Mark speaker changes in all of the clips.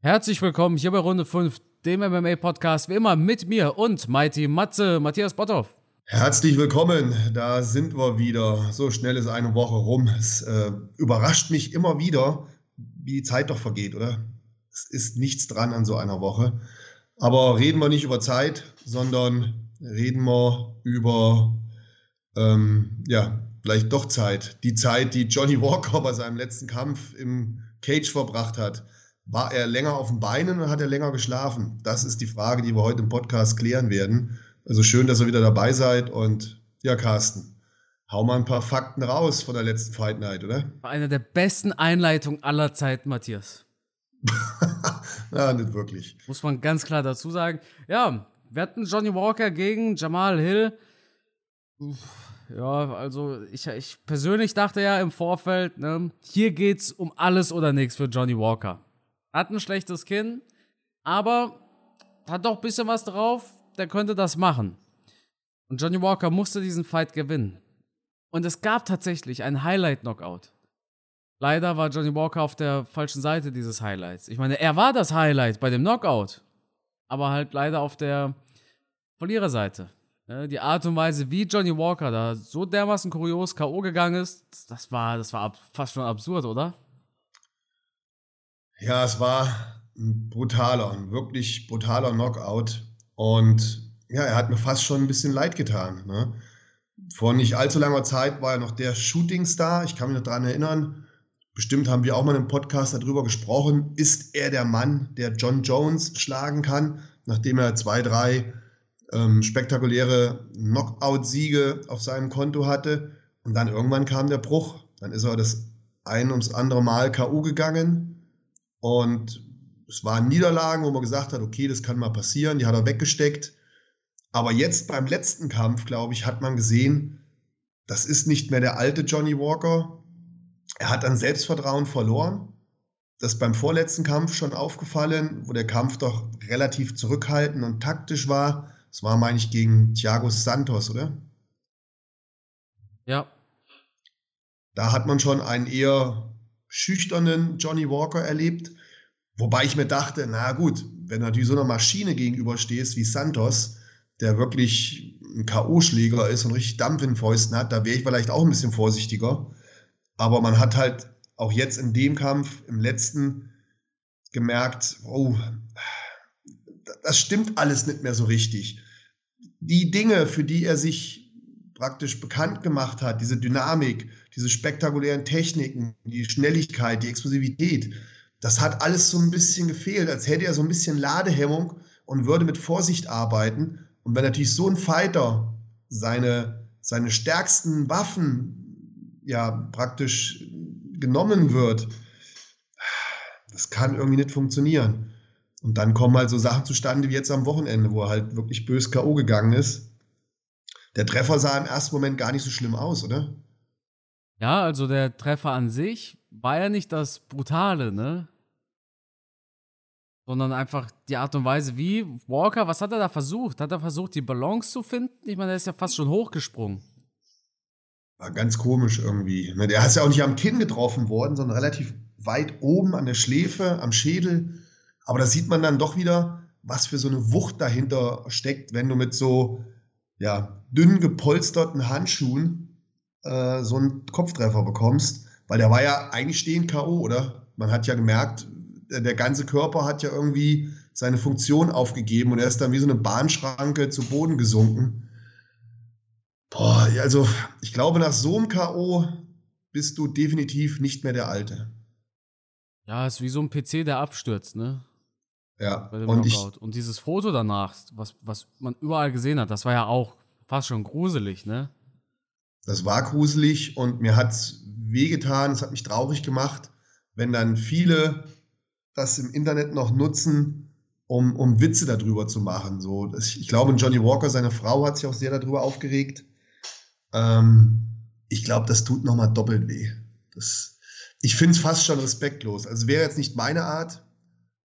Speaker 1: Herzlich willkommen hier bei Runde 5, dem MMA-Podcast, wie immer mit mir und Mighty Matze, Matthias Botthoff.
Speaker 2: Herzlich willkommen, da sind wir wieder. So schnell ist eine Woche rum. Es äh, überrascht mich immer wieder, wie die Zeit doch vergeht, oder? Es ist nichts dran an so einer Woche. Aber reden wir nicht über Zeit, sondern reden wir über, ähm, ja, vielleicht doch Zeit. Die Zeit, die Johnny Walker bei seinem letzten Kampf im Cage verbracht hat. War er länger auf den Beinen oder hat er länger geschlafen? Das ist die Frage, die wir heute im Podcast klären werden. Also schön, dass ihr wieder dabei seid und ja, Carsten, hau mal ein paar Fakten raus von der letzten Fight Night, oder?
Speaker 1: Eine der besten Einleitungen aller Zeiten, Matthias.
Speaker 2: ja, nicht wirklich.
Speaker 1: Muss man ganz klar dazu sagen. Ja, wir hatten Johnny Walker gegen Jamal Hill. Ja, also ich, ich persönlich dachte ja im Vorfeld, ne, hier geht's um alles oder nichts für Johnny Walker. Hat ein schlechtes Kinn, aber hat doch ein bisschen was drauf, der könnte das machen. Und Johnny Walker musste diesen Fight gewinnen. Und es gab tatsächlich einen Highlight-Knockout. Leider war Johnny Walker auf der falschen Seite dieses Highlights. Ich meine, er war das Highlight bei dem Knockout, aber halt leider auf der Verliererseite. Die Art und Weise, wie Johnny Walker da so dermaßen kurios K.O. gegangen ist, das war, das war fast schon absurd, oder?
Speaker 2: Ja, es war ein brutaler, ein wirklich brutaler Knockout. Und ja, er hat mir fast schon ein bisschen leid getan. Ne? Vor nicht allzu langer Zeit war er noch der Shootingstar. Ich kann mich noch daran erinnern. Bestimmt haben wir auch mal im Podcast darüber gesprochen. Ist er der Mann, der John Jones schlagen kann, nachdem er zwei, drei ähm, spektakuläre Knockout-Siege auf seinem Konto hatte? Und dann irgendwann kam der Bruch. Dann ist er das ein ums andere Mal K.O. gegangen und es waren Niederlagen, wo man gesagt hat, okay, das kann mal passieren, die hat er weggesteckt. Aber jetzt beim letzten Kampf, glaube ich, hat man gesehen, das ist nicht mehr der alte Johnny Walker. Er hat an Selbstvertrauen verloren. Das ist beim vorletzten Kampf schon aufgefallen, wo der Kampf doch relativ zurückhaltend und taktisch war. Das war, meine ich, gegen Thiago Santos, oder?
Speaker 1: Ja.
Speaker 2: Da hat man schon einen eher schüchternen Johnny Walker erlebt. Wobei ich mir dachte, na gut, wenn du natürlich so einer Maschine gegenüberstehst wie Santos, der wirklich ein K.O.-Schläger ist und richtig Dampf in Fäusten hat, da wäre ich vielleicht auch ein bisschen vorsichtiger. Aber man hat halt auch jetzt in dem Kampf, im letzten, gemerkt, oh, das stimmt alles nicht mehr so richtig. Die Dinge, für die er sich praktisch bekannt gemacht hat, diese Dynamik, diese spektakulären Techniken, die Schnelligkeit, die Explosivität, das hat alles so ein bisschen gefehlt, als hätte er so ein bisschen Ladehemmung und würde mit Vorsicht arbeiten. Und wenn natürlich so ein Fighter seine, seine stärksten Waffen ja praktisch genommen wird, das kann irgendwie nicht funktionieren. Und dann kommen halt so Sachen zustande wie jetzt am Wochenende, wo er halt wirklich bös K.O. gegangen ist. Der Treffer sah im ersten Moment gar nicht so schlimm aus, oder?
Speaker 1: Ja, also der Treffer an sich war ja nicht das Brutale, ne? Sondern einfach die Art und Weise, wie Walker, was hat er da versucht? Hat er versucht, die Balance zu finden? Ich meine, der ist ja fast schon hochgesprungen.
Speaker 2: War ganz komisch irgendwie. Der ist ja auch nicht am Kinn getroffen worden, sondern relativ weit oben an der Schläfe, am Schädel. Aber da sieht man dann doch wieder, was für so eine Wucht dahinter steckt, wenn du mit so ja, dünn gepolsterten Handschuhen äh, so einen Kopftreffer bekommst, weil der war ja eigentlich stehend K.O., oder? Man hat ja gemerkt, der, der ganze Körper hat ja irgendwie seine Funktion aufgegeben und er ist dann wie so eine Bahnschranke zu Boden gesunken. Boah, also ich glaube, nach so einem K.O. bist du definitiv nicht mehr der Alte.
Speaker 1: Ja, ist wie so ein PC, der abstürzt, ne?
Speaker 2: Ja,
Speaker 1: und, ich, und dieses Foto danach, was, was man überall gesehen hat, das war ja auch fast schon gruselig, ne?
Speaker 2: Das war gruselig und mir hat es wehgetan, es hat mich traurig gemacht, wenn dann viele das im Internet noch nutzen, um, um Witze darüber zu machen. So, ich glaube, Johnny Walker, seine Frau, hat sich auch sehr darüber aufgeregt. Ähm, ich glaube, das tut nochmal doppelt weh. Das, ich finde es fast schon respektlos. Also wäre jetzt nicht meine Art.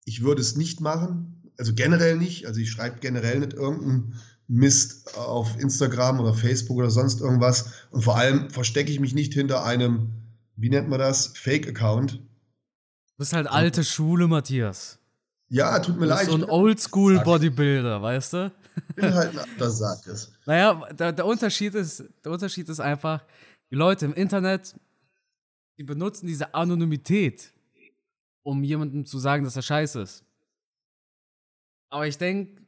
Speaker 2: Ich würde es nicht machen. Also generell nicht. Also ich schreibe generell nicht irgendeinen Mist auf Instagram oder Facebook oder sonst irgendwas. Und vor allem verstecke ich mich nicht hinter einem, wie nennt man das, Fake-Account.
Speaker 1: Du bist halt alte Schule, Matthias.
Speaker 2: Ja, tut mir leid.
Speaker 1: So ein Oldschool-Bodybuilder, weißt du?
Speaker 2: Ich bin halt ein alter Sack.
Speaker 1: Naja, der, der, Unterschied ist, der Unterschied ist einfach, die Leute im Internet, die benutzen diese Anonymität, um jemandem zu sagen, dass er scheiße ist. Aber ich denke,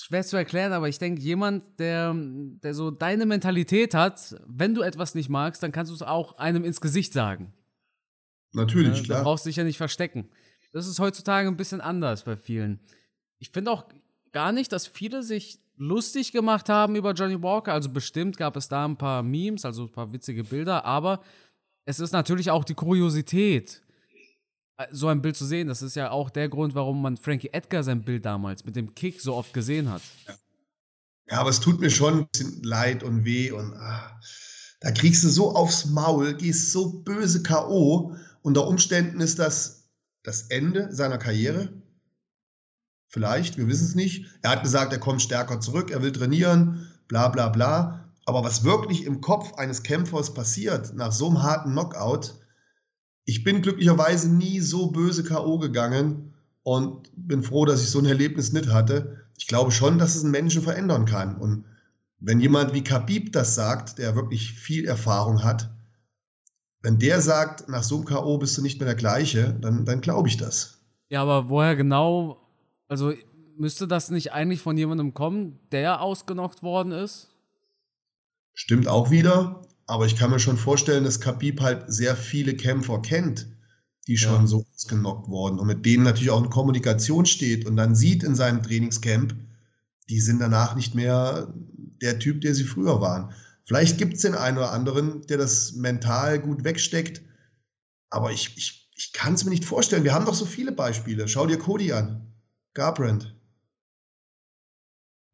Speaker 1: schwer zu erklären, aber ich denke, jemand, der, der so deine Mentalität hat, wenn du etwas nicht magst, dann kannst du es auch einem ins Gesicht sagen.
Speaker 2: Natürlich,
Speaker 1: ja,
Speaker 2: klar.
Speaker 1: Du brauchst dich ja nicht verstecken. Das ist heutzutage ein bisschen anders bei vielen. Ich finde auch gar nicht, dass viele sich lustig gemacht haben über Johnny Walker. Also bestimmt gab es da ein paar Memes, also ein paar witzige Bilder, aber es ist natürlich auch die Kuriosität, so ein Bild zu sehen. Das ist ja auch der Grund, warum man Frankie Edgar sein Bild damals mit dem Kick so oft gesehen hat.
Speaker 2: Ja, aber es tut mir schon ein bisschen leid und weh und ah, da kriegst du so aufs Maul, gehst so böse K.O. Unter Umständen ist das das Ende seiner Karriere. Vielleicht, wir wissen es nicht. Er hat gesagt, er kommt stärker zurück, er will trainieren, bla bla bla. Aber was wirklich im Kopf eines Kämpfers passiert nach so einem harten Knockout, ich bin glücklicherweise nie so böse K.O. gegangen und bin froh, dass ich so ein Erlebnis nicht hatte. Ich glaube schon, dass es einen Menschen verändern kann. Und wenn jemand wie Khabib das sagt, der wirklich viel Erfahrung hat, wenn der sagt, nach so einem K.O. bist du nicht mehr der gleiche, dann, dann glaube ich das.
Speaker 1: Ja, aber woher genau, also müsste das nicht eigentlich von jemandem kommen, der ausgenockt worden ist?
Speaker 2: Stimmt auch wieder. Aber ich kann mir schon vorstellen, dass Khabib halt sehr viele Kämpfer kennt, die schon ja. so ausgenockt wurden und mit denen natürlich auch in Kommunikation steht und dann sieht in seinem Trainingscamp, die sind danach nicht mehr der Typ, der sie früher waren. Vielleicht gibt es den einen oder anderen, der das mental gut wegsteckt, aber ich, ich, ich kann es mir nicht vorstellen. Wir haben doch so viele Beispiele. Schau dir Cody an, Garbrandt.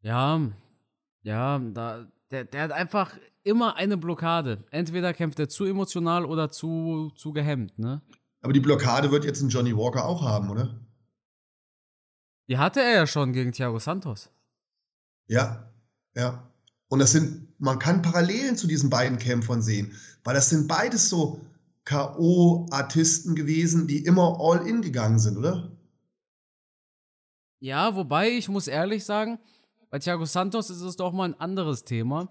Speaker 1: Ja, ja, da, der, der hat einfach immer eine Blockade. Entweder kämpft er zu emotional oder zu, zu gehemmt, ne?
Speaker 2: Aber die Blockade wird jetzt ein Johnny Walker auch haben, oder?
Speaker 1: Die hatte er ja schon gegen Thiago Santos.
Speaker 2: Ja, ja. Und das sind, man kann Parallelen zu diesen beiden Kämpfern sehen, weil das sind beides so K.O.-Artisten gewesen, die immer all in gegangen sind, oder?
Speaker 1: Ja, wobei ich muss ehrlich sagen, bei Thiago Santos ist es doch mal ein anderes Thema.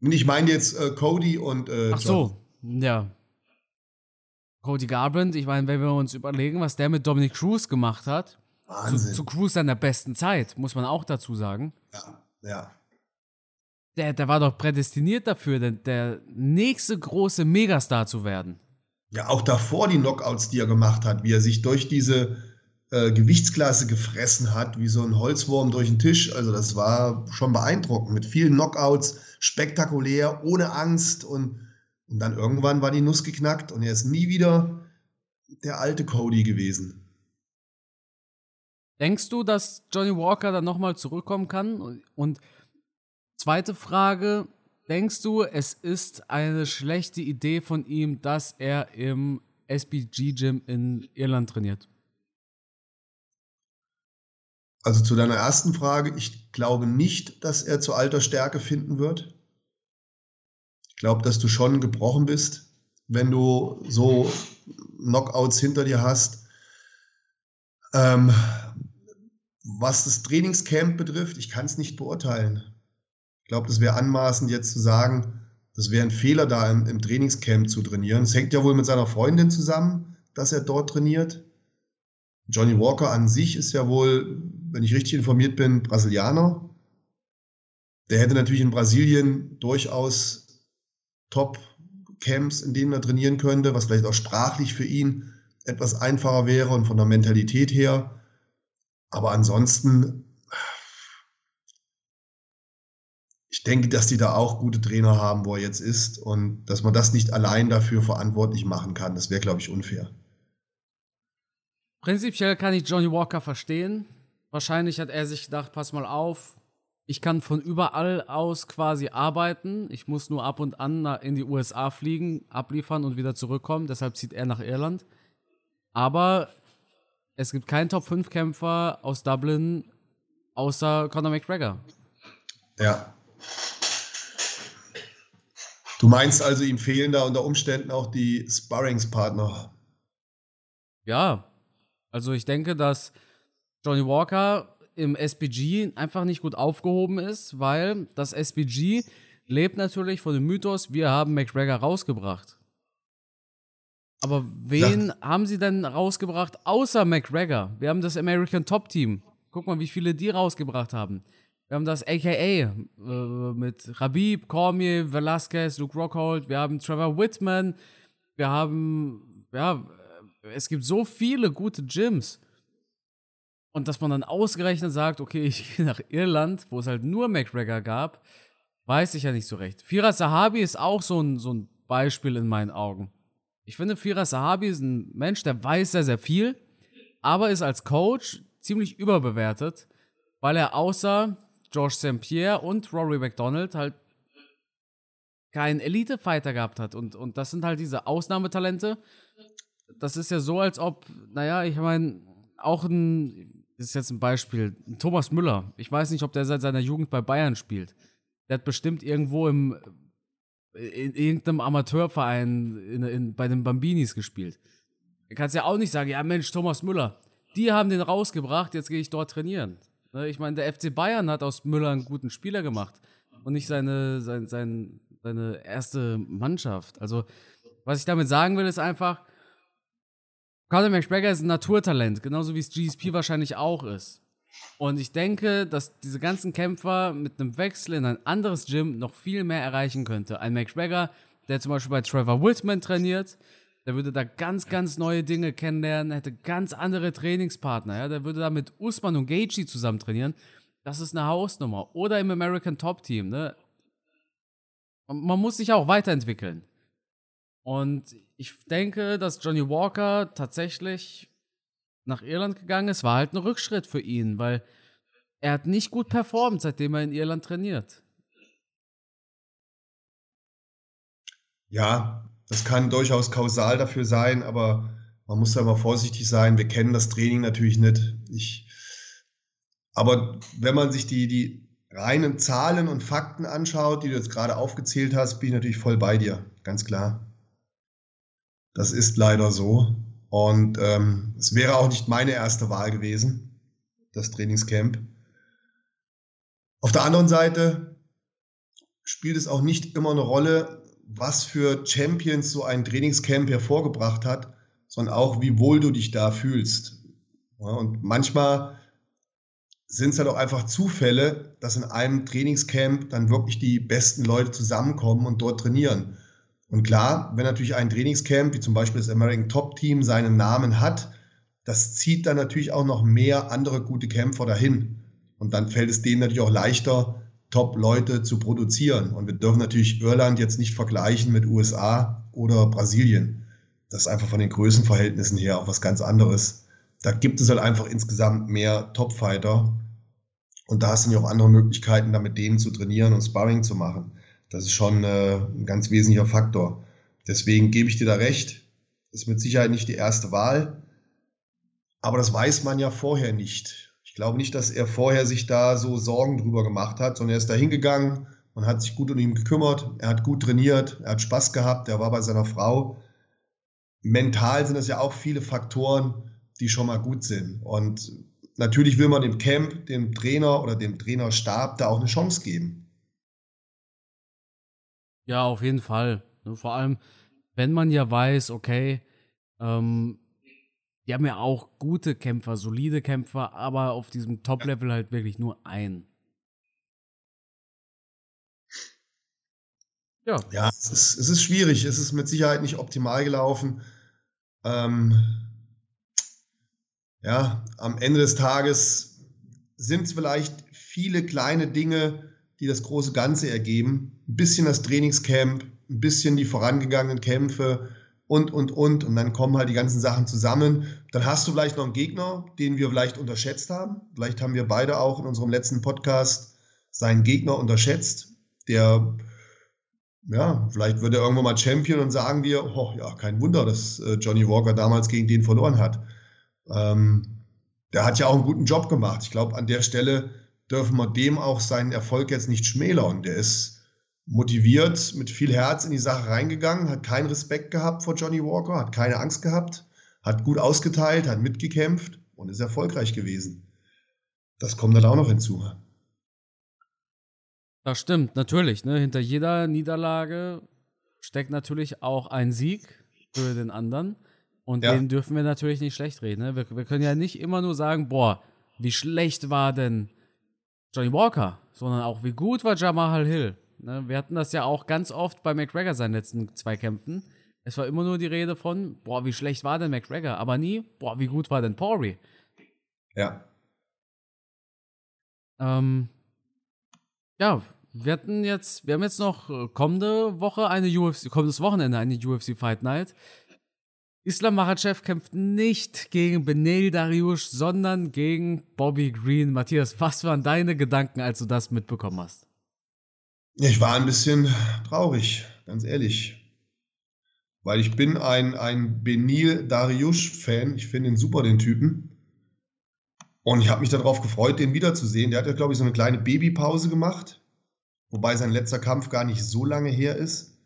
Speaker 2: Ich meine jetzt äh, Cody und. Äh,
Speaker 1: Ach so, ja. Cody Garbrandt, ich meine, wenn wir uns überlegen, was der mit Dominic Cruz gemacht hat. Wahnsinn. Zu, zu Cruz seiner besten Zeit, muss man auch dazu sagen.
Speaker 2: Ja, ja.
Speaker 1: Der, der war doch prädestiniert dafür, der, der nächste große Megastar zu werden.
Speaker 2: Ja, auch davor die Knockouts, die er gemacht hat, wie er sich durch diese äh, Gewichtsklasse gefressen hat, wie so ein Holzwurm durch den Tisch. Also das war schon beeindruckend mit vielen Knockouts, spektakulär, ohne Angst und, und dann irgendwann war die Nuss geknackt und er ist nie wieder der alte Cody gewesen.
Speaker 1: Denkst du, dass Johnny Walker dann nochmal zurückkommen kann? Und zweite Frage, denkst du, es ist eine schlechte Idee von ihm, dass er im SBG-Gym in Irland trainiert?
Speaker 2: Also zu deiner ersten Frage, ich glaube nicht, dass er zu alter Stärke finden wird. Ich glaube, dass du schon gebrochen bist, wenn du so Knockouts hinter dir hast. Ähm, was das Trainingscamp betrifft, ich kann es nicht beurteilen. Ich glaube, das wäre anmaßend jetzt zu sagen, das wäre ein Fehler da im, im Trainingscamp zu trainieren. Es hängt ja wohl mit seiner Freundin zusammen, dass er dort trainiert. Johnny Walker an sich ist ja wohl, wenn ich richtig informiert bin, Brasilianer. Der hätte natürlich in Brasilien durchaus Top-Camps, in denen er trainieren könnte, was vielleicht auch sprachlich für ihn etwas einfacher wäre und von der Mentalität her. Aber ansonsten, ich denke, dass die da auch gute Trainer haben, wo er jetzt ist und dass man das nicht allein dafür verantwortlich machen kann. Das wäre, glaube ich, unfair.
Speaker 1: Prinzipiell kann ich Johnny Walker verstehen. Wahrscheinlich hat er sich gedacht, pass mal auf, ich kann von überall aus quasi arbeiten. Ich muss nur ab und an in die USA fliegen, abliefern und wieder zurückkommen. Deshalb zieht er nach Irland. Aber es gibt keinen Top-5-Kämpfer aus Dublin außer Conor McGregor.
Speaker 2: Ja. Du meinst also, ihm fehlen da unter Umständen auch die Sparringspartner?
Speaker 1: Ja, Also ich denke, dass Johnny Walker im SPG einfach nicht gut aufgehoben ist, weil das SPG lebt natürlich von dem Mythos, wir haben McGregor rausgebracht. Aber wen ja. haben sie denn rausgebracht außer McGregor? Wir haben das American Top Team. Guck mal, wie viele die rausgebracht haben. Wir haben das AKA äh, mit Rabib, Cormier, Velasquez, Luke Rockhold. Wir haben Trevor Whitman. Wir haben, ja, es gibt so viele gute Gyms. Und dass man dann ausgerechnet sagt, okay, ich gehe nach Irland, wo es halt nur McGregor gab, weiß ich ja nicht so recht. Firas Sahabi ist auch so ein, so ein Beispiel in meinen Augen. Ich finde, Firas Sahabi ist ein Mensch, der weiß sehr, sehr viel, aber ist als Coach ziemlich überbewertet, weil er außer George St. Pierre und Rory McDonald halt keinen Elite-Fighter gehabt hat. Und, und das sind halt diese Ausnahmetalente. Das ist ja so, als ob, naja, ich meine, auch ein, das ist jetzt ein Beispiel, Thomas Müller. Ich weiß nicht, ob der seit seiner Jugend bei Bayern spielt. Der hat bestimmt irgendwo im, in irgendeinem Amateurverein in, in, bei den Bambinis gespielt. Du kannst ja auch nicht sagen, ja Mensch, Thomas Müller, die haben den rausgebracht, jetzt gehe ich dort trainieren. Ne, ich meine, der FC Bayern hat aus Müller einen guten Spieler gemacht und nicht seine, sein, sein, seine erste Mannschaft. Also, was ich damit sagen will, ist einfach, Conor McGregor ist ein Naturtalent, genauso wie es GSP wahrscheinlich auch ist. Und ich denke, dass diese ganzen Kämpfer mit einem Wechsel in ein anderes Gym noch viel mehr erreichen könnte. Ein McGregor, der zum Beispiel bei Trevor Whitman trainiert, der würde da ganz, ganz neue Dinge kennenlernen, hätte ganz andere Trainingspartner. Ja? Der würde da mit Usman und Gaethje zusammen trainieren. Das ist eine Hausnummer. Oder im American Top Team. Ne? Man muss sich auch weiterentwickeln. Und ich denke, dass Johnny Walker tatsächlich nach Irland gegangen ist, war halt ein Rückschritt für ihn, weil er hat nicht gut performt, seitdem er in Irland trainiert.
Speaker 2: Ja, das kann durchaus kausal dafür sein, aber man muss da mal vorsichtig sein. Wir kennen das Training natürlich nicht. Ich, aber wenn man sich die, die reinen Zahlen und Fakten anschaut, die du jetzt gerade aufgezählt hast, bin ich natürlich voll bei dir, ganz klar. Das ist leider so. Und ähm, es wäre auch nicht meine erste Wahl gewesen, das Trainingscamp. Auf der anderen Seite spielt es auch nicht immer eine Rolle, was für Champions so ein Trainingscamp hervorgebracht hat, sondern auch, wie wohl du dich da fühlst. Ja, und manchmal sind es halt auch einfach Zufälle, dass in einem Trainingscamp dann wirklich die besten Leute zusammenkommen und dort trainieren. Und klar, wenn natürlich ein Trainingscamp, wie zum Beispiel das American Top Team, seinen Namen hat, das zieht dann natürlich auch noch mehr andere gute Kämpfer dahin. Und dann fällt es denen natürlich auch leichter, Top-Leute zu produzieren. Und wir dürfen natürlich Irland jetzt nicht vergleichen mit USA oder Brasilien. Das ist einfach von den Größenverhältnissen her auch was ganz anderes. Da gibt es halt einfach insgesamt mehr Top-Fighter. Und da hast du ja auch andere Möglichkeiten, da mit denen zu trainieren und Sparring zu machen. Das ist schon äh, ein ganz wesentlicher Faktor. Deswegen gebe ich dir da recht. Ist mit Sicherheit nicht die erste Wahl. Aber das weiß man ja vorher nicht. Ich glaube nicht, dass er vorher sich da so Sorgen drüber gemacht hat, sondern er ist da hingegangen und hat sich gut um ihn gekümmert. Er hat gut trainiert, er hat Spaß gehabt, er war bei seiner Frau. Mental sind es ja auch viele Faktoren, die schon mal gut sind. Und natürlich will man dem Camp, dem Trainer oder dem Trainerstab da auch eine Chance geben.
Speaker 1: Ja, auf jeden Fall. Ne, vor allem, wenn man ja weiß, okay, ähm, die haben ja auch gute Kämpfer, solide Kämpfer, aber auf diesem Top-Level halt wirklich nur ein.
Speaker 2: Ja. Ja, es ist, es ist schwierig. Es ist mit Sicherheit nicht optimal gelaufen. Ähm, ja, am Ende des Tages sind es vielleicht viele kleine Dinge, die das große Ganze ergeben. Ein bisschen das Trainingscamp, ein bisschen die vorangegangenen Kämpfe und, und, und. Und dann kommen halt die ganzen Sachen zusammen. Dann hast du vielleicht noch einen Gegner, den wir vielleicht unterschätzt haben. Vielleicht haben wir beide auch in unserem letzten Podcast seinen Gegner unterschätzt, der, ja, vielleicht wird er irgendwann mal Champion und sagen wir, oh ja, kein Wunder, dass äh, Johnny Walker damals gegen den verloren hat. Ähm, der hat ja auch einen guten Job gemacht. Ich glaube, an der Stelle dürfen wir dem auch seinen Erfolg jetzt nicht schmälern. Der ist motiviert, mit viel Herz in die Sache reingegangen, hat keinen Respekt gehabt vor Johnny Walker, hat keine Angst gehabt, hat gut ausgeteilt, hat mitgekämpft und ist erfolgreich gewesen. Das kommt dann auch noch hinzu.
Speaker 1: Das stimmt, natürlich. Ne? Hinter jeder Niederlage steckt natürlich auch ein Sieg für den anderen. Und ja. den dürfen wir natürlich nicht schlecht reden. Ne? Wir, wir, können ja nicht immer nur sagen, boah, wie schlecht war denn Johnny Walker, sondern auch, wie gut war Jamal Hill. Ne? Wir hatten das ja auch ganz oft bei McGregor seinen letzten zwei Kämpfen. Es war immer nur die Rede von, boah, wie schlecht war denn McGregor, aber nie, boah, wie gut war denn Pori.
Speaker 2: Ja.
Speaker 1: Ähm, ja, wir hatten jetzt, wir haben jetzt noch äh, kommende Woche eine UFC, kommendes Wochenende eine UFC Fight Night. Islam Makhachev kämpft nicht gegen Benel Dariush, sondern gegen Bobby Green. Matthias, was waren deine Gedanken, als du das mitbekommen hast?
Speaker 2: Ich war ein bisschen traurig, ganz ehrlich. Weil ich bin ein, ein Benil Dariush-Fan. Ich finde ihn super, den Typen. Und ich habe mich darauf gefreut, den wiederzusehen. Der hat ja, glaube ich, so eine kleine Babypause gemacht. Wobei sein letzter Kampf gar nicht so lange her ist.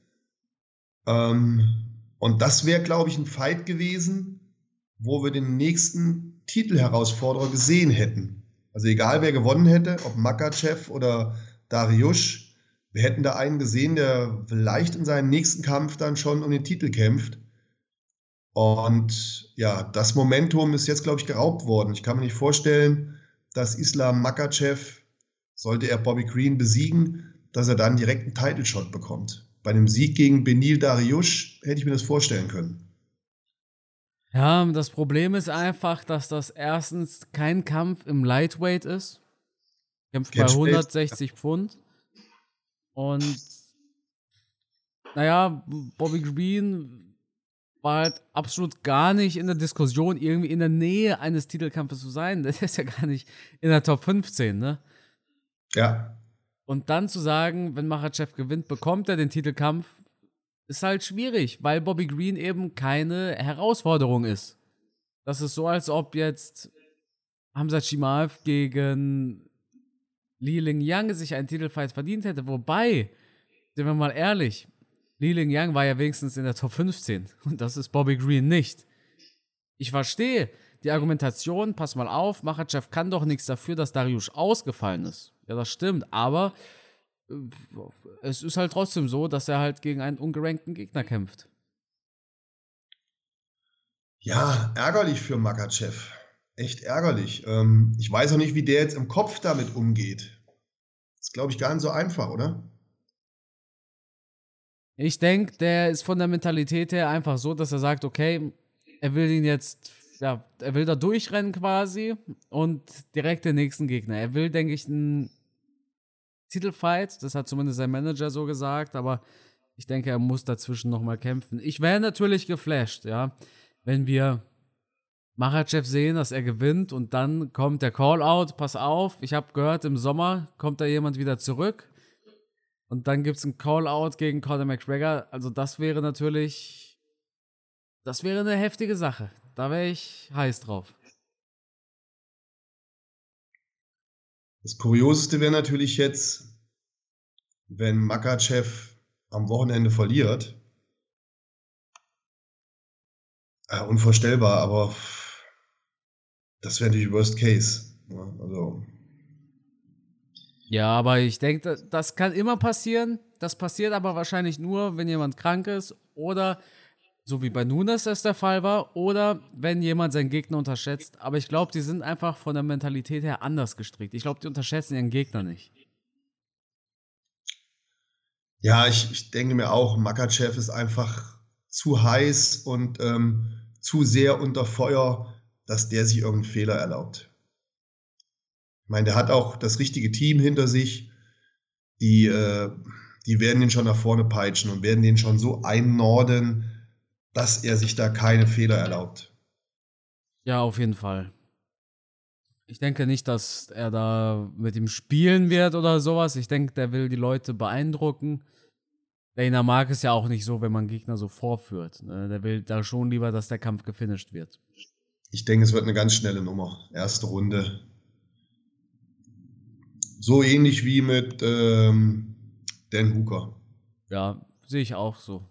Speaker 2: Ähm, und das wäre, glaube ich, ein Fight gewesen, wo wir den nächsten Titelherausforderer gesehen hätten. Also egal, wer gewonnen hätte, ob Makachev oder Dariush, wir hätten da einen gesehen, der vielleicht in seinem nächsten Kampf dann schon um den Titel kämpft. Und ja, das Momentum ist jetzt, glaube ich, geraubt worden. Ich kann mir nicht vorstellen, dass Islam Makachev, sollte er Bobby Green besiegen, dass er dann direkt einen Title Shot bekommt bei einem Sieg gegen Benil Dariush hätte ich mir das vorstellen können.
Speaker 1: Ja, das Problem ist einfach, dass das erstens kein Kampf im Lightweight ist. Kämpft bei 160 Pfund. Und naja, Bobby Green war halt absolut gar nicht in der Diskussion, irgendwie in der Nähe eines Titelkampfes zu sein. Das ist ja gar nicht in der Top 15, ne?
Speaker 2: Ja.
Speaker 1: Und dann zu sagen, wenn Machachev gewinnt, bekommt er den Titelkampf, ist halt schwierig, weil Bobby Green eben keine Herausforderung ist. Das ist so, als ob jetzt Hamza Chimaev gegen Li Ling Yang sich einen Titelfight verdient hätte. Wobei, sind wir mal ehrlich, Li Ling Yang war ja wenigstens in der Top 15 und das ist Bobby Green nicht. Ich verstehe die Argumentation, pass mal auf, Machachev kann doch nichts dafür, dass Darius ausgefallen ist. Ja, das stimmt, aber äh, es ist halt trotzdem so, dass er halt gegen einen ungerankten Gegner kämpft.
Speaker 2: Ja, ärgerlich für Makachev. Echt ärgerlich. Ähm, ich weiß auch nicht, wie der jetzt im Kopf damit umgeht. Ist, glaube ich, gar nicht so einfach, oder?
Speaker 1: Ich denke, der ist von der Mentalität her einfach so, dass er sagt, okay, er will ihn jetzt ja, er will da durchrennen quasi und direkt den nächsten Gegner. Er will, denke ich, einen Titelfight. Das hat zumindest sein Manager so gesagt, aber ich denke, er muss dazwischen nochmal kämpfen. Ich wäre natürlich geflasht, ja, wenn wir Machachev sehen, dass er gewinnt und dann kommt der Call-Out, pass auf, ich habe gehört, im Sommer kommt da jemand wieder zurück und dann gibt es einen Call-Out gegen Conor McGregor. Also das wäre natürlich, das wäre eine heftige Sache. Da wäre ich heiß drauf.
Speaker 2: Das Kurioseste wäre natürlich jetzt, wenn Makachev am Wochenende verliert. Äh, unvorstellbar, aber das wäre natürlich Worst Case. Ja, ne? also.
Speaker 1: ja, aber ich denke, das kann immer passieren. Das passiert aber wahrscheinlich nur, wenn jemand krank ist oder so wie bei Nunes das der Fall war, oder wenn jemand seinen Gegner unterschätzt. Aber ich glaube, die sind einfach von der Mentalität her anders gestrickt. Ich glaube, die unterschätzen ihren Gegner nicht.
Speaker 2: Ja, ich, ich denke mir auch, Makachev ist einfach zu heiß und ähm, zu sehr unter Feuer, dass der sich irgendeinen Fehler erlaubt. Ich meine, der hat auch das richtige Team hinter sich. Die, äh, die werden den schon nach vorne peitschen und werden den schon so einnorden, dass er sich da keine Fehler erlaubt.
Speaker 1: Ja, auf jeden Fall. Ich denke nicht, dass er da mit ihm spielen wird oder sowas. Ich denke, der will die Leute beeindrucken. Dana mag es ja auch nicht so, wenn man Gegner so vorführt. Ne? Der will da schon lieber, dass der Kampf gefinisht wird.
Speaker 2: Ich denke, es wird eine ganz schnelle Nummer. Erste Runde. So ähnlich wie mit ähm, Dan Hooker.
Speaker 1: Ja, sehe ich auch so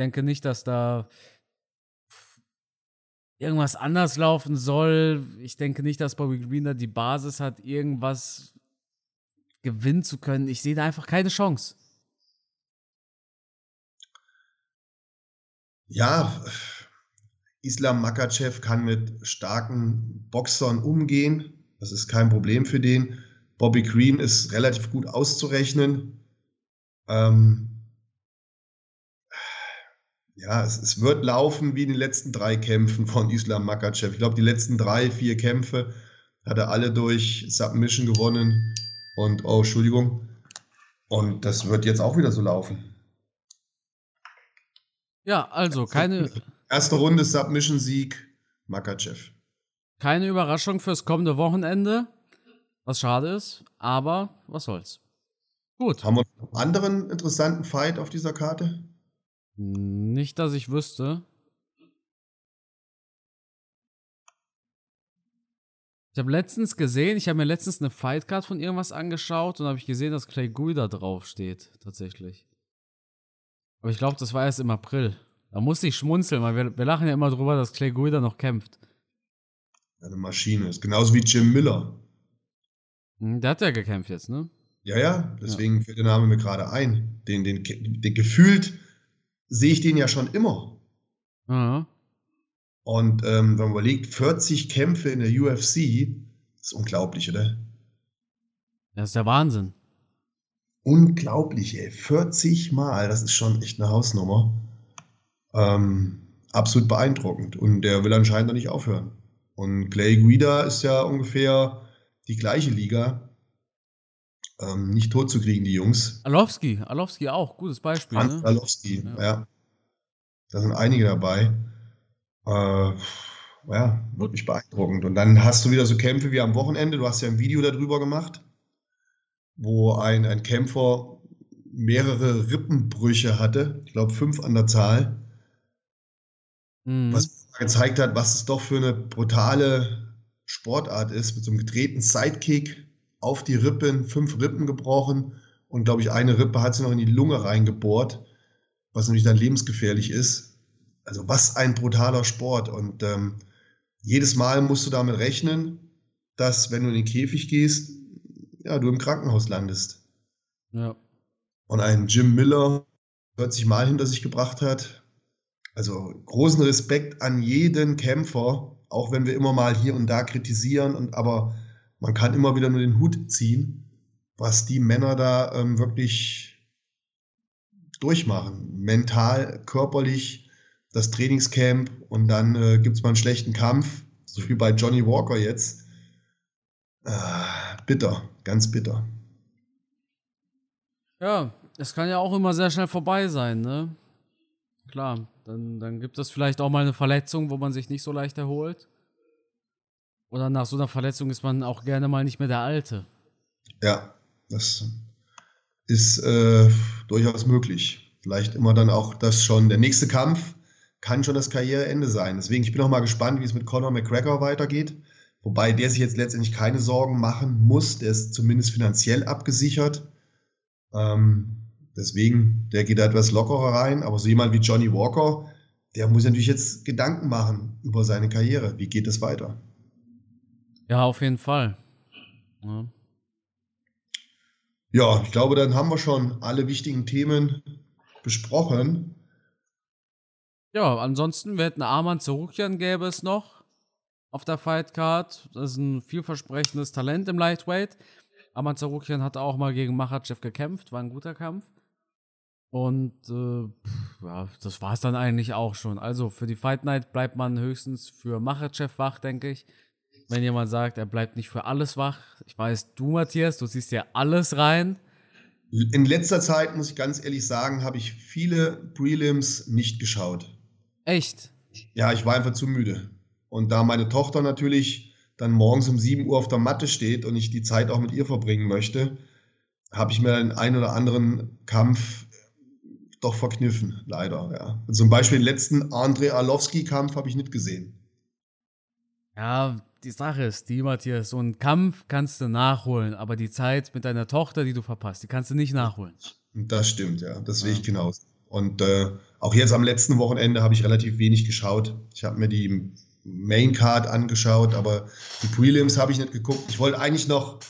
Speaker 1: denke nicht, dass da irgendwas anders laufen soll. Ich denke nicht, dass Bobby Green da die Basis hat, irgendwas gewinnen zu können. Ich sehe da einfach keine Chance.
Speaker 2: Ja, Islam Makachev kann mit starken Boxern umgehen. Das ist kein Problem für den. Bobby Green ist relativ gut auszurechnen. Ähm, ja, es, es, wird laufen wie in den letzten drei Kämpfen von Islam Makachev. Ich glaube, die letzten drei, vier Kämpfe hat er alle durch Submission gewonnen. Und, oh, Entschuldigung. Und das wird jetzt auch wieder so laufen.
Speaker 1: Ja, also keine.
Speaker 2: Erste Runde Submission-Sieg, Makachev.
Speaker 1: Keine Überraschung fürs kommende Wochenende. Was schade ist, aber was soll's. Gut.
Speaker 2: Haben wir noch einen anderen interessanten Fight auf dieser Karte?
Speaker 1: Nicht, dass ich wüsste. Ich habe letztens gesehen, ich habe mir letztens eine Fightcard von irgendwas angeschaut und habe ich gesehen, dass Clay Guida draufsteht, tatsächlich. Aber ich glaube, das war erst im April. Da musste ich schmunzeln, weil wir, wir lachen ja immer drüber, dass Clay Guida noch kämpft.
Speaker 2: Eine Maschine ist. Genauso wie Jim Miller.
Speaker 1: Hm, der hat ja gekämpft jetzt, ne?
Speaker 2: Ja, ja, deswegen ja. fällt der Name mir gerade ein. Den, den, den gefühlt sehe ich den ja schon immer.
Speaker 1: Ja.
Speaker 2: Und ähm, wenn man überlegt, 40 Kämpfe in der UFC, ist unglaublich, oder?
Speaker 1: Das ist der Wahnsinn.
Speaker 2: Unglaublich, ey. 40 Mal, das ist schon echt eine Hausnummer. Ähm, absolut beeindruckend. Und der will anscheinend noch nicht aufhören. Und Clay Guida ist ja ungefähr die gleiche Liga. Ähm, nicht tot zu kriegen, die Jungs.
Speaker 1: Alowski, Alowski auch, gutes Beispiel.
Speaker 2: Hans ne? Alowski, ja. ja. Da sind einige dabei. Äh, ja, wirklich beeindruckend. Und dann hast du wieder so Kämpfe wie am Wochenende. Du hast ja ein Video darüber gemacht wo ein, ein Kämpfer mehrere Rippenbrüche hatte, ich glaube fünf an der Zahl, mhm. was gezeigt hat, was es doch für eine brutale Sportart ist, mit so einem gedrehten Sidekick auf die Rippen, fünf Rippen gebrochen und glaube ich eine Rippe hat sie noch in die Lunge reingebohrt, was natürlich dann lebensgefährlich ist. Also was ein brutaler Sport und ähm, jedes Mal musst du damit rechnen, dass wenn du in den Käfig gehst, ja, du im Krankenhaus landest.
Speaker 1: Ja.
Speaker 2: Und ein Jim Miller 40 Mal hinter sich gebracht hat. Also großen Respekt an jeden Kämpfer, auch wenn wir immer mal hier und da kritisieren, und, aber man kann immer wieder nur den Hut ziehen, was die Männer da ähm, wirklich durchmachen. Mental, körperlich, das Trainingscamp und dann äh, gibt es mal einen schlechten Kampf, so wie bei Johnny Walker jetzt. Äh, bitter, ganz bitter.
Speaker 1: Ja, es kann ja auch immer sehr schnell vorbei sein, ne? Klar, dann, dann gibt es vielleicht auch mal eine Verletzung, wo man sich nicht so leicht erholt. Oder nach so einer Verletzung ist man auch gerne mal nicht mehr der Alte.
Speaker 2: Ja, das ist äh, durchaus möglich. Vielleicht immer dann auch das schon, der nächste Kampf kann schon das Karriereende sein. Deswegen, ich bin auch mal gespannt, wie es mit Conor McGregor weitergeht. Wobei der sich jetzt letztendlich keine Sorgen machen muss, der ist zumindest finanziell abgesichert. Ähm, deswegen, der geht da etwas lockerer rein. Aber so jemand wie Johnny Walker, der muss natürlich jetzt Gedanken machen über seine Karriere. Wie geht es weiter?
Speaker 1: Ja, auf jeden Fall. Ja.
Speaker 2: ja, ich glaube, dann haben wir schon alle wichtigen Themen besprochen.
Speaker 1: Ja, ansonsten, wir hätten Arman Zerukian gäbe es noch auf der Fightcard. Das ist ein vielversprechendes Talent im Lightweight. Aman Zarukian hat auch mal gegen Machachev gekämpft, war ein guter Kampf. Und äh, ja, das war es dann eigentlich auch schon. Also für die Fight Night bleibt man höchstens für Machachev wach, denke ich. Wenn jemand sagt, er bleibt nicht für alles wach. Ich weiß, du, Matthias, du siehst ja alles rein.
Speaker 2: In letzter Zeit, muss ich ganz ehrlich sagen, habe ich viele Prelims nicht geschaut.
Speaker 1: Echt?
Speaker 2: Ja, ich war einfach zu müde. Und da meine Tochter natürlich dann morgens um 7 Uhr auf der Matte steht und ich die Zeit auch mit ihr verbringen möchte, habe ich mir den einen oder anderen Kampf doch verkniffen, leider. Ja. Zum Beispiel den letzten Andrei Arlovski-Kampf habe ich nicht gesehen.
Speaker 1: Ja, die Sache ist die, Matthias, so einen Kampf kannst du nachholen, aber die Zeit mit deiner Tochter, die du verpasst, die kannst du nicht nachholen.
Speaker 2: Das stimmt, ja, das sehe ich genauso. Und äh, auch jetzt am letzten Wochenende habe ich relativ wenig geschaut. Ich habe mir die Main Card angeschaut, aber die Prelims habe ich nicht geguckt. Ich wollte eigentlich noch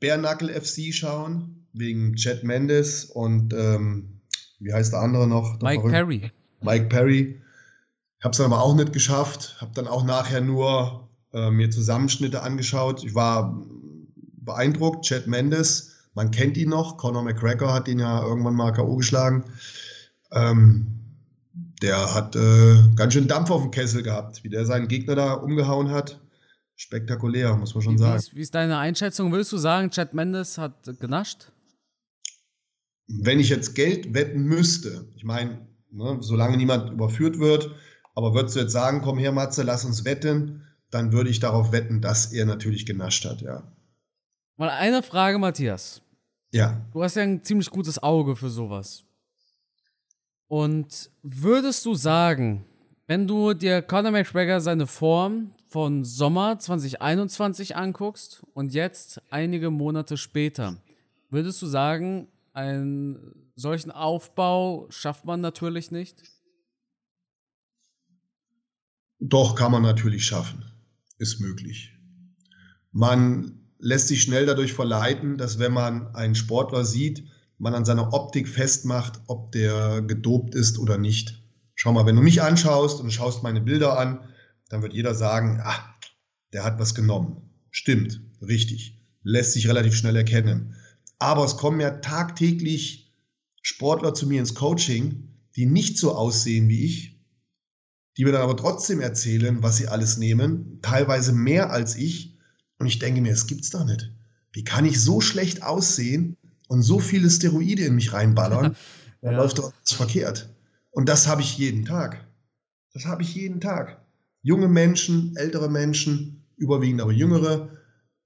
Speaker 2: Bare Knuckle FC schauen, wegen Chad Mendes und ähm, wie heißt der andere noch?
Speaker 1: Mike verrückt? Perry.
Speaker 2: Mike Perry. Habe es dann aber auch nicht geschafft. Habe dann auch nachher nur äh, mir Zusammenschnitte angeschaut. Ich war beeindruckt. Chad Mendes, man kennt ihn noch. Conor McGregor hat ihn ja irgendwann mal K.O. geschlagen. Ähm, der hat äh, ganz schön Dampf auf dem Kessel gehabt, wie der seinen Gegner da umgehauen hat. Spektakulär, muss man schon
Speaker 1: wie,
Speaker 2: sagen.
Speaker 1: Wie ist, wie ist deine Einschätzung? Willst du sagen, Chad Mendes hat genascht?
Speaker 2: Wenn ich jetzt Geld wetten müsste, ich meine, ne, solange niemand überführt wird, aber würdest du jetzt sagen, komm her, Matze, lass uns wetten, dann würde ich darauf wetten, dass er natürlich genascht hat, ja.
Speaker 1: Mal eine Frage, Matthias.
Speaker 2: Ja.
Speaker 1: Du hast ja ein ziemlich gutes Auge für sowas. Und würdest du sagen, wenn du dir Conor McGregor seine Form von Sommer 2021 anguckst und jetzt einige Monate später, würdest du sagen, einen solchen Aufbau schafft man natürlich nicht?
Speaker 2: Doch, kann man natürlich schaffen. Ist möglich. Man lässt sich schnell dadurch verleiten, dass wenn man einen Sportler sieht, man an seiner Optik festmacht, ob der gedopt ist oder nicht. Schau mal, wenn du mich anschaust und schaust meine Bilder an, dann wird jeder sagen, ah, der hat was genommen. Stimmt, richtig. Lässt sich relativ schnell erkennen. Aber es kommen ja tagtäglich Sportler zu mir ins Coaching, die nicht so aussehen wie ich, die mir dann aber trotzdem erzählen, was sie alles nehmen, teilweise mehr als ich. Und ich denke mir, es gibt's doch nicht. Wie kann ich so schlecht aussehen und so viele Steroide in mich reinballern? Dann ja. läuft doch was verkehrt. Und das habe ich jeden Tag. Das habe ich jeden Tag. Junge Menschen, ältere Menschen, überwiegend aber jüngere,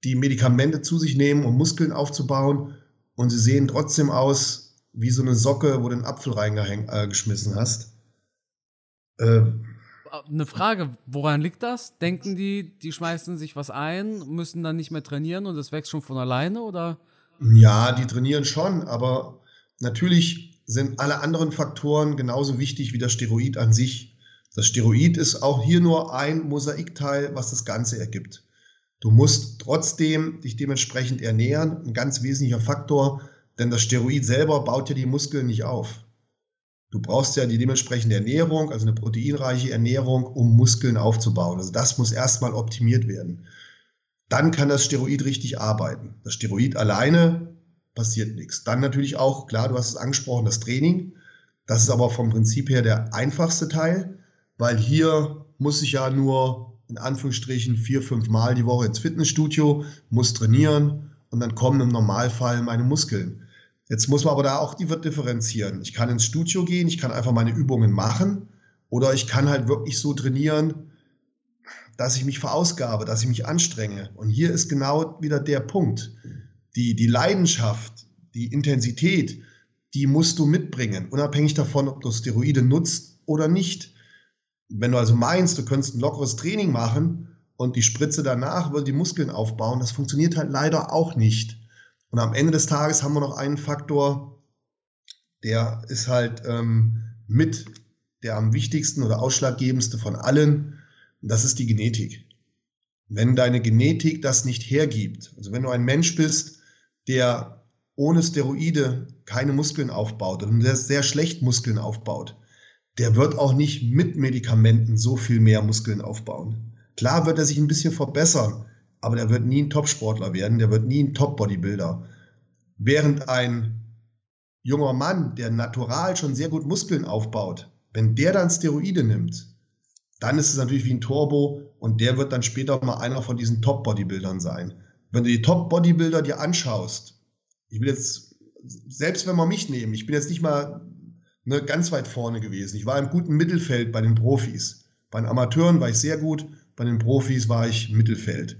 Speaker 2: die Medikamente zu sich nehmen, um Muskeln aufzubauen. Und sie sehen trotzdem aus wie so eine Socke, wo du einen Apfel reingeschmissen äh, hast.
Speaker 1: Äh, eine Frage, woran liegt das? Denken die, die schmeißen sich was ein, müssen dann nicht mehr trainieren und es wächst schon von alleine oder?
Speaker 2: Ja, die trainieren schon, aber natürlich sind alle anderen Faktoren genauso wichtig wie das Steroid an sich. Das Steroid ist auch hier nur ein Mosaikteil, was das Ganze ergibt. Du musst trotzdem dich dementsprechend ernähren, ein ganz wesentlicher Faktor, denn das Steroid selber baut ja die Muskeln nicht auf. Du brauchst ja die dementsprechende Ernährung, also eine proteinreiche Ernährung, um Muskeln aufzubauen. Also das muss erstmal optimiert werden. Dann kann das Steroid richtig arbeiten. Das Steroid alleine passiert nichts. Dann natürlich auch, klar, du hast es angesprochen, das Training. Das ist aber vom Prinzip her der einfachste Teil, weil hier muss ich ja nur in Anführungsstrichen vier, fünf Mal die Woche ins Fitnessstudio, muss trainieren und dann kommen im Normalfall meine Muskeln. Jetzt muss man aber da auch differenzieren. Ich kann ins Studio gehen, ich kann einfach meine Übungen machen oder ich kann halt wirklich so trainieren, dass ich mich verausgabe, dass ich mich anstrenge. Und hier ist genau wieder der Punkt die, die Leidenschaft, die Intensität, die musst du mitbringen, unabhängig davon, ob du Steroide nutzt oder nicht. Wenn du also meinst, du könntest ein lockeres Training machen und die Spritze danach würde die Muskeln aufbauen, das funktioniert halt leider auch nicht. Und am Ende des Tages haben wir noch einen Faktor, der ist halt ähm, mit der am wichtigsten oder ausschlaggebendste von allen, und das ist die Genetik. Wenn deine Genetik das nicht hergibt, also wenn du ein Mensch bist, der ohne Steroide keine Muskeln aufbaut und der sehr schlecht Muskeln aufbaut, der wird auch nicht mit Medikamenten so viel mehr Muskeln aufbauen. Klar wird er sich ein bisschen verbessern, aber der wird nie ein Topsportler werden, der wird nie ein Top-Bodybuilder. Während ein junger Mann, der natural schon sehr gut Muskeln aufbaut, wenn der dann Steroide nimmt, dann ist es natürlich wie ein Turbo und der wird dann später mal einer von diesen Top-Bodybuildern sein wenn du die Top-Bodybuilder dir anschaust, ich will jetzt, selbst wenn wir mich nehmen, ich bin jetzt nicht mal ne, ganz weit vorne gewesen. Ich war im guten Mittelfeld bei den Profis. Bei den Amateuren war ich sehr gut, bei den Profis war ich Mittelfeld.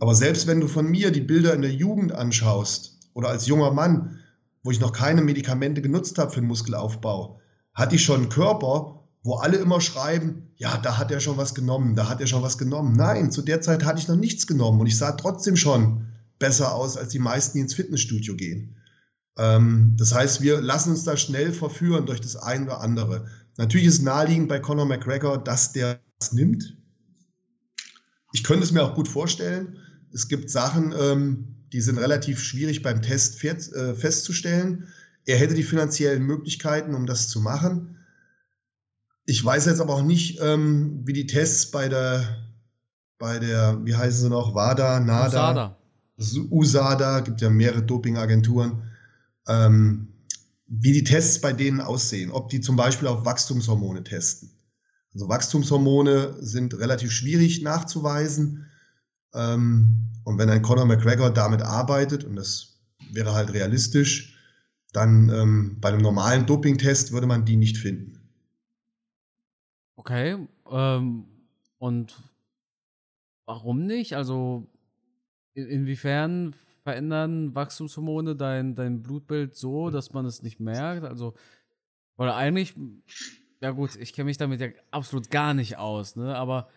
Speaker 2: Aber selbst wenn du von mir die Bilder in der Jugend anschaust oder als junger Mann, wo ich noch keine Medikamente genutzt habe für den Muskelaufbau, hatte ich schon einen Körper, wo alle immer schreiben, ja, da hat er schon was genommen, da hat er schon was genommen. Nein, zu der Zeit hatte ich noch nichts genommen und ich sah trotzdem schon besser aus als die meisten, die ins Fitnessstudio gehen. Ähm, das heißt, wir lassen uns da schnell verführen durch das eine oder andere. Natürlich ist naheliegend bei Conor McGregor, dass der es nimmt. ich könnte es mir auch gut vorstellen. Es gibt Sachen, ähm, die sind relativ schwierig beim Test äh, festzustellen. Er hätte die finanziellen Möglichkeiten, um das zu machen. Ich weiß jetzt aber auch nicht, ähm, wie die Tests bei der, bei der, wie heißen sie noch, WADA, NADA, USADA, USADA gibt ja mehrere Dopingagenturen, ähm, wie die Tests bei denen aussehen. Ob die zum Beispiel auf Wachstumshormone testen. Also Wachstumshormone sind relativ schwierig nachzuweisen. Ähm, und wenn ein Conor McGregor damit arbeitet, und das wäre halt realistisch, dann ähm, bei einem normalen Dopingtest würde man die nicht finden.
Speaker 1: Okay. Ähm, und warum nicht? Also in, inwiefern verändern Wachstumshormone dein, dein Blutbild so, dass man es nicht merkt? Also, oder eigentlich, ja gut, ich kenne mich damit ja absolut gar nicht aus, ne? Aber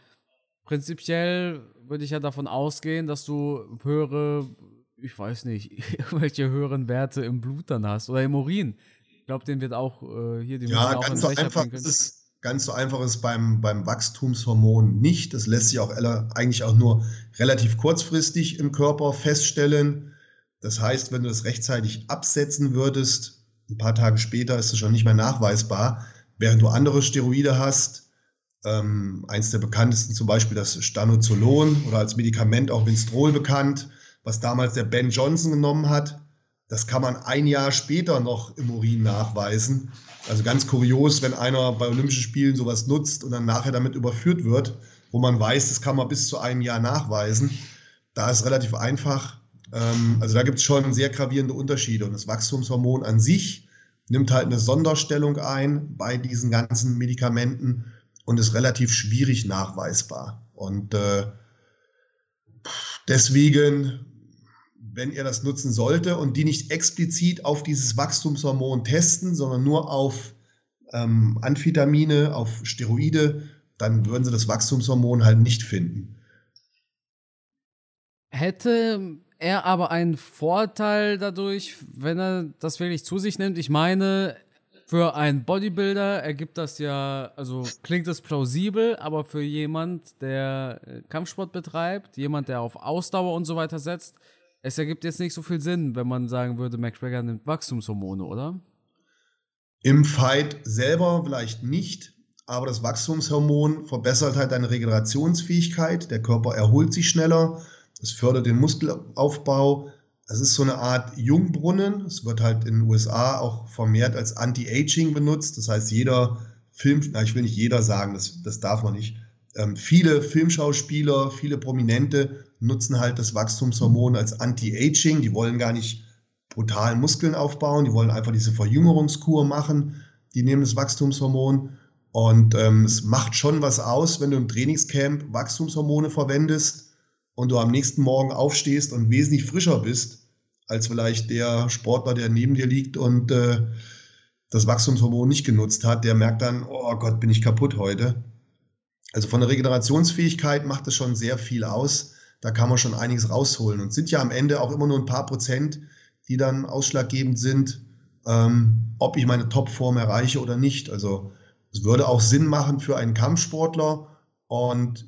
Speaker 1: prinzipiell würde ich ja davon ausgehen, dass du höhere, ich weiß nicht, irgendwelche höheren Werte im Blut dann hast oder im Urin. Ich glaube, den wird auch äh, hier die
Speaker 2: Ja, ganz so einfach ist es ganz so einfach ist beim, beim Wachstumshormon nicht. Das lässt sich auch eigentlich auch nur relativ kurzfristig im Körper feststellen. Das heißt, wenn du das rechtzeitig absetzen würdest, ein paar Tage später ist es schon nicht mehr nachweisbar. Während du andere Steroide hast, ähm, eins der bekanntesten zum Beispiel das Stanozolon oder als Medikament auch Winstrol bekannt, was damals der Ben Johnson genommen hat. Das kann man ein Jahr später noch im Urin nachweisen. Also ganz kurios, wenn einer bei Olympischen Spielen sowas nutzt und dann nachher damit überführt wird, wo man weiß, das kann man bis zu einem Jahr nachweisen. Da ist relativ einfach. Ähm, also da gibt es schon sehr gravierende Unterschiede. Und das Wachstumshormon an sich nimmt halt eine Sonderstellung ein bei diesen ganzen Medikamenten und ist relativ schwierig nachweisbar. Und äh, deswegen wenn er das nutzen sollte und die nicht explizit auf dieses Wachstumshormon testen, sondern nur auf ähm, Amphetamine, auf Steroide, dann würden sie das Wachstumshormon halt nicht finden.
Speaker 1: Hätte er aber einen Vorteil dadurch, wenn er das wirklich zu sich nimmt? Ich meine, für einen Bodybuilder ergibt das ja, also klingt es plausibel, aber für jemand, der äh, Kampfsport betreibt, jemand, der auf Ausdauer und so weiter setzt, es ergibt jetzt nicht so viel Sinn, wenn man sagen würde, McGregor nimmt Wachstumshormone, oder?
Speaker 2: Im Fight selber vielleicht nicht, aber das Wachstumshormon verbessert halt deine Regenerationsfähigkeit. Der Körper erholt sich schneller. Es fördert den Muskelaufbau. Es ist so eine Art Jungbrunnen. Es wird halt in den USA auch vermehrt als Anti-Aging benutzt. Das heißt, jeder Film, na, ich will nicht jeder sagen, das, das darf man nicht. Ähm, viele Filmschauspieler, viele Prominente nutzen halt das Wachstumshormon als Anti-Aging. Die wollen gar nicht brutal Muskeln aufbauen, die wollen einfach diese Verjüngerungskur machen. Die nehmen das Wachstumshormon. Und ähm, es macht schon was aus, wenn du im Trainingscamp Wachstumshormone verwendest und du am nächsten Morgen aufstehst und wesentlich frischer bist, als vielleicht der Sportler, der neben dir liegt und äh, das Wachstumshormon nicht genutzt hat. Der merkt dann, oh Gott, bin ich kaputt heute. Also von der Regenerationsfähigkeit macht es schon sehr viel aus da kann man schon einiges rausholen. Und sind ja am Ende auch immer nur ein paar Prozent, die dann ausschlaggebend sind, ähm, ob ich meine Topform erreiche oder nicht. Also es würde auch Sinn machen für einen Kampfsportler. Und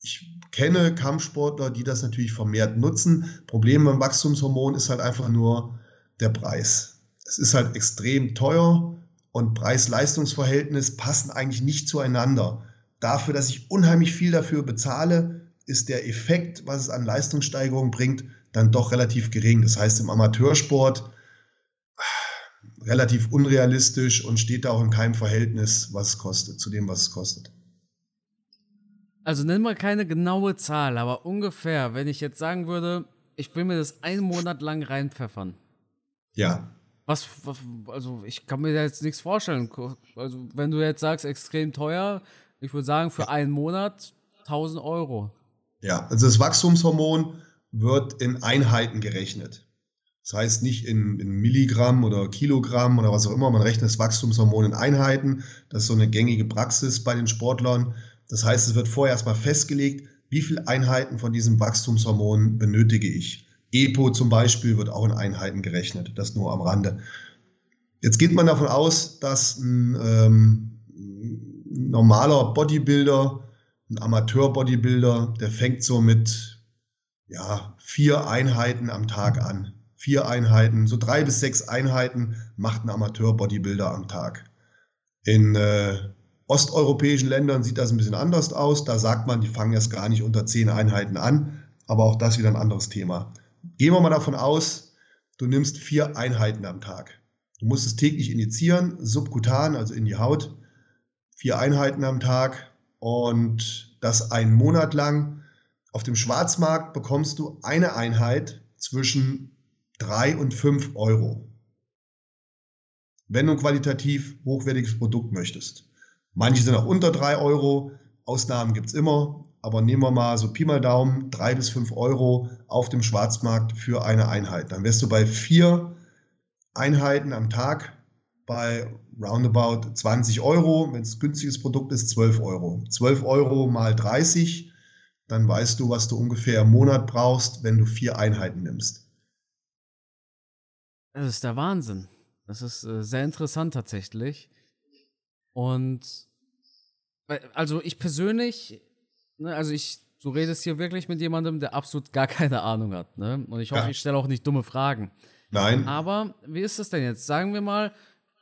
Speaker 2: ich kenne Kampfsportler, die das natürlich vermehrt nutzen. Problem beim Wachstumshormon ist halt einfach nur der Preis. Es ist halt extrem teuer und Preis-Leistungs-Verhältnis passen eigentlich nicht zueinander. Dafür, dass ich unheimlich viel dafür bezahle, ist der Effekt, was es an Leistungssteigerung bringt, dann doch relativ gering. Das heißt, im Amateursport relativ unrealistisch und steht da auch in keinem Verhältnis, was es kostet, zu dem, was es kostet.
Speaker 1: Also nenn mal keine genaue Zahl, aber ungefähr, wenn ich jetzt sagen würde, ich will mir das einen Monat lang reinpfeffern.
Speaker 2: Ja.
Speaker 1: Was, was, also ich kann mir da jetzt nichts vorstellen. Also wenn du jetzt sagst, extrem teuer, ich würde sagen, für einen Monat 1000 Euro.
Speaker 2: Ja, also das Wachstumshormon wird in Einheiten gerechnet. Das heißt nicht in, in, Milligramm oder Kilogramm oder was auch immer. Man rechnet das Wachstumshormon in Einheiten. Das ist so eine gängige Praxis bei den Sportlern. Das heißt, es wird vorher erstmal festgelegt, wie viele Einheiten von diesem Wachstumshormon benötige ich. EPO zum Beispiel wird auch in Einheiten gerechnet. Das nur am Rande. Jetzt geht man davon aus, dass ein ähm, normaler Bodybuilder ein Amateur-Bodybuilder, der fängt so mit ja, vier Einheiten am Tag an. Vier Einheiten, so drei bis sechs Einheiten macht ein Amateur-Bodybuilder am Tag. In äh, osteuropäischen Ländern sieht das ein bisschen anders aus. Da sagt man, die fangen erst gar nicht unter zehn Einheiten an. Aber auch das wieder ein anderes Thema. Gehen wir mal davon aus, du nimmst vier Einheiten am Tag. Du musst es täglich injizieren, subkutan, also in die Haut. Vier Einheiten am Tag und das einen Monat lang. Auf dem Schwarzmarkt bekommst du eine Einheit zwischen drei und fünf Euro. Wenn du ein qualitativ hochwertiges Produkt möchtest. Manche sind auch unter drei Euro. Ausnahmen gibt es immer. Aber nehmen wir mal so Pi mal Daumen, drei bis fünf Euro auf dem Schwarzmarkt für eine Einheit. Dann wärst du bei vier Einheiten am Tag bei roundabout 20 Euro. Wenn es günstiges Produkt ist, 12 Euro. 12 Euro mal 30, dann weißt du, was du ungefähr im Monat brauchst, wenn du vier Einheiten nimmst.
Speaker 1: Das ist der Wahnsinn. Das ist äh, sehr interessant tatsächlich. Und also ich persönlich, ne, also ich, du redest hier wirklich mit jemandem, der absolut gar keine Ahnung hat, ne? Und ich hoffe, ja. ich stelle auch nicht dumme Fragen.
Speaker 2: Nein.
Speaker 1: Aber wie ist das denn jetzt? Sagen wir mal,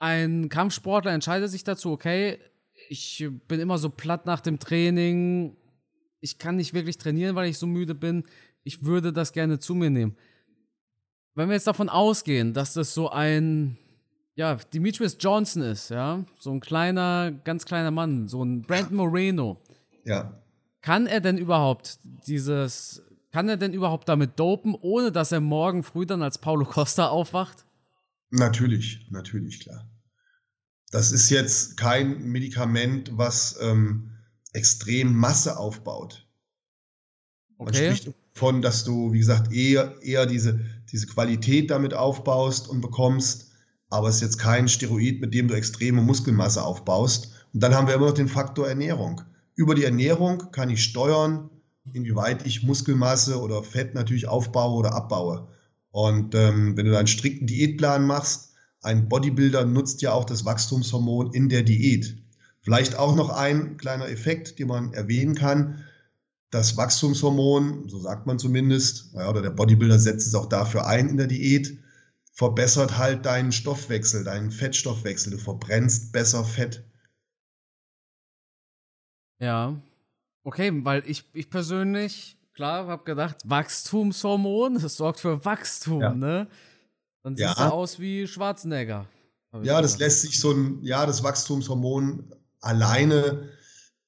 Speaker 1: ein Kampfsportler entscheidet sich dazu, okay, ich bin immer so platt nach dem Training, ich kann nicht wirklich trainieren, weil ich so müde bin, ich würde das gerne zu mir nehmen. Wenn wir jetzt davon ausgehen, dass das so ein, ja, Demetrius Johnson ist, ja, so ein kleiner, ganz kleiner Mann, so ein Brandon Moreno.
Speaker 2: Ja.
Speaker 1: Kann er denn überhaupt dieses kann er denn überhaupt damit dopen, ohne dass er morgen früh dann als Paulo Costa aufwacht?
Speaker 2: Natürlich, natürlich, klar. Das ist jetzt kein Medikament, was ähm, extrem Masse aufbaut. Man okay. spricht davon, dass du, wie gesagt, eher, eher diese, diese Qualität damit aufbaust und bekommst, aber es ist jetzt kein Steroid, mit dem du extreme Muskelmasse aufbaust. Und dann haben wir immer noch den Faktor Ernährung. Über die Ernährung kann ich steuern, inwieweit ich Muskelmasse oder Fett natürlich aufbaue oder abbaue. Und ähm, wenn du einen strikten Diätplan machst, ein Bodybuilder nutzt ja auch das Wachstumshormon in der Diät. Vielleicht auch noch ein kleiner Effekt, den man erwähnen kann. Das Wachstumshormon, so sagt man zumindest, oder der Bodybuilder setzt es auch dafür ein in der Diät, verbessert halt deinen Stoffwechsel, deinen Fettstoffwechsel. Du verbrennst besser Fett.
Speaker 1: Ja, Okay, weil ich, ich persönlich, klar, habe gedacht, Wachstumshormon, das sorgt für Wachstum, ja. ne? Dann sieht es ja. aus wie Schwarzenegger.
Speaker 2: Ja, das lässt sich so ein, ja, das Wachstumshormon alleine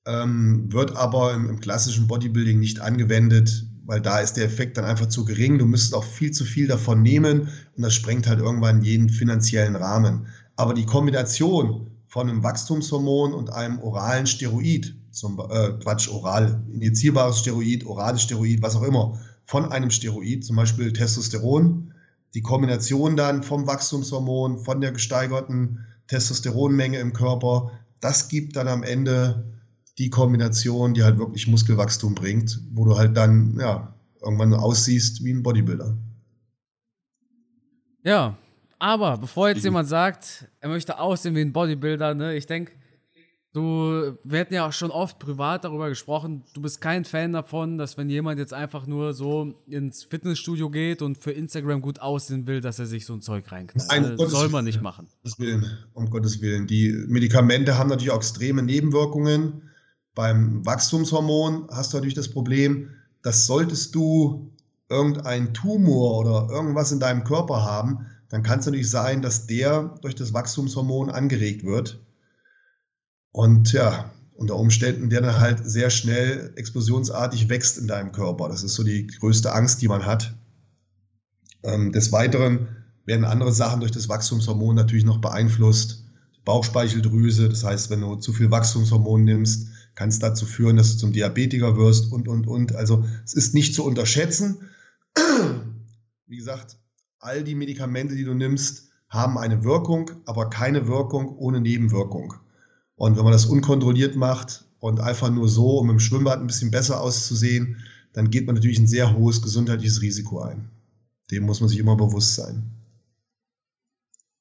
Speaker 2: ähm, wird aber im, im, klassischen Bodybuilding nicht angewendet, weil da ist der Effekt dann einfach zu gering. Du müsstest auch viel zu viel davon nehmen und das sprengt halt irgendwann jeden finanziellen Rahmen. Aber die Kombination von einem Wachstumshormon und einem oralen Steroid, zum äh, Quatsch, oral, injizierbares Steroid, orales Steroid, was auch immer, von einem Steroid, zum Beispiel Testosteron, die Kombination dann vom Wachstumshormon, von der gesteigerten Testosteronmenge im Körper, das gibt dann am Ende die Kombination, die halt wirklich Muskelwachstum bringt, wo du halt dann, ja, irgendwann aussiehst wie ein Bodybuilder.
Speaker 1: Ja, aber bevor jetzt jemand sagt, er möchte aussehen wie ein Bodybuilder, ne, ich denke, Du, wir hatten ja auch schon oft privat darüber gesprochen, du bist kein Fan davon, dass wenn jemand jetzt einfach nur so ins Fitnessstudio geht und für Instagram gut aussehen will, dass er sich so ein Zeug reinknallt. Nein, das soll man nicht machen.
Speaker 2: Um Gottes Willen, um Gottes Willen. Die Medikamente haben natürlich auch extreme Nebenwirkungen. Beim Wachstumshormon hast du natürlich das Problem, dass solltest du irgendeinen Tumor oder irgendwas in deinem Körper haben, dann kann es natürlich sein, dass der durch das Wachstumshormon angeregt wird und ja, unter Umständen, der dann halt sehr schnell explosionsartig wächst in deinem Körper. Das ist so die größte Angst, die man hat. Ähm, des Weiteren werden andere Sachen durch das Wachstumshormon natürlich noch beeinflusst. Bauchspeicheldrüse, das heißt, wenn du zu viel Wachstumshormon nimmst, kann es dazu führen, dass du zum Diabetiker wirst und, und, und. Also es ist nicht zu unterschätzen. Wie gesagt, all die Medikamente, die du nimmst, haben eine Wirkung, aber keine Wirkung ohne Nebenwirkung. Und wenn man das unkontrolliert macht und einfach nur so, um im Schwimmbad ein bisschen besser auszusehen, dann geht man natürlich ein sehr hohes gesundheitliches Risiko ein. Dem muss man sich immer bewusst sein.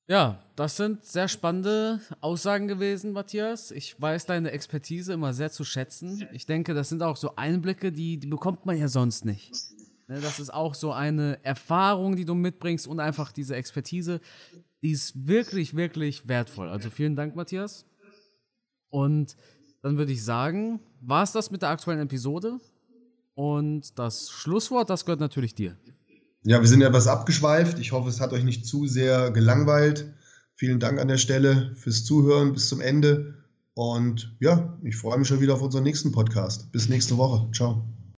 Speaker 1: Ja, das sind sehr spannende Aussagen gewesen, Matthias. Ich weiß deine Expertise immer sehr zu schätzen. Ich denke, das sind auch so Einblicke, die, die bekommt man ja sonst nicht. Ne, das ist auch so eine Erfahrung, die du mitbringst und einfach diese Expertise, die ist wirklich, wirklich wertvoll. Also vielen Dank, Matthias. Und dann würde ich sagen, war es das mit der aktuellen Episode? Und das Schlusswort, das gehört natürlich dir.
Speaker 2: Ja, wir sind etwas abgeschweift. Ich hoffe, es hat euch nicht zu sehr gelangweilt. Vielen Dank an der Stelle fürs Zuhören bis zum Ende. Und ja, ich freue mich schon wieder auf unseren nächsten Podcast. Bis nächste Woche. Ciao.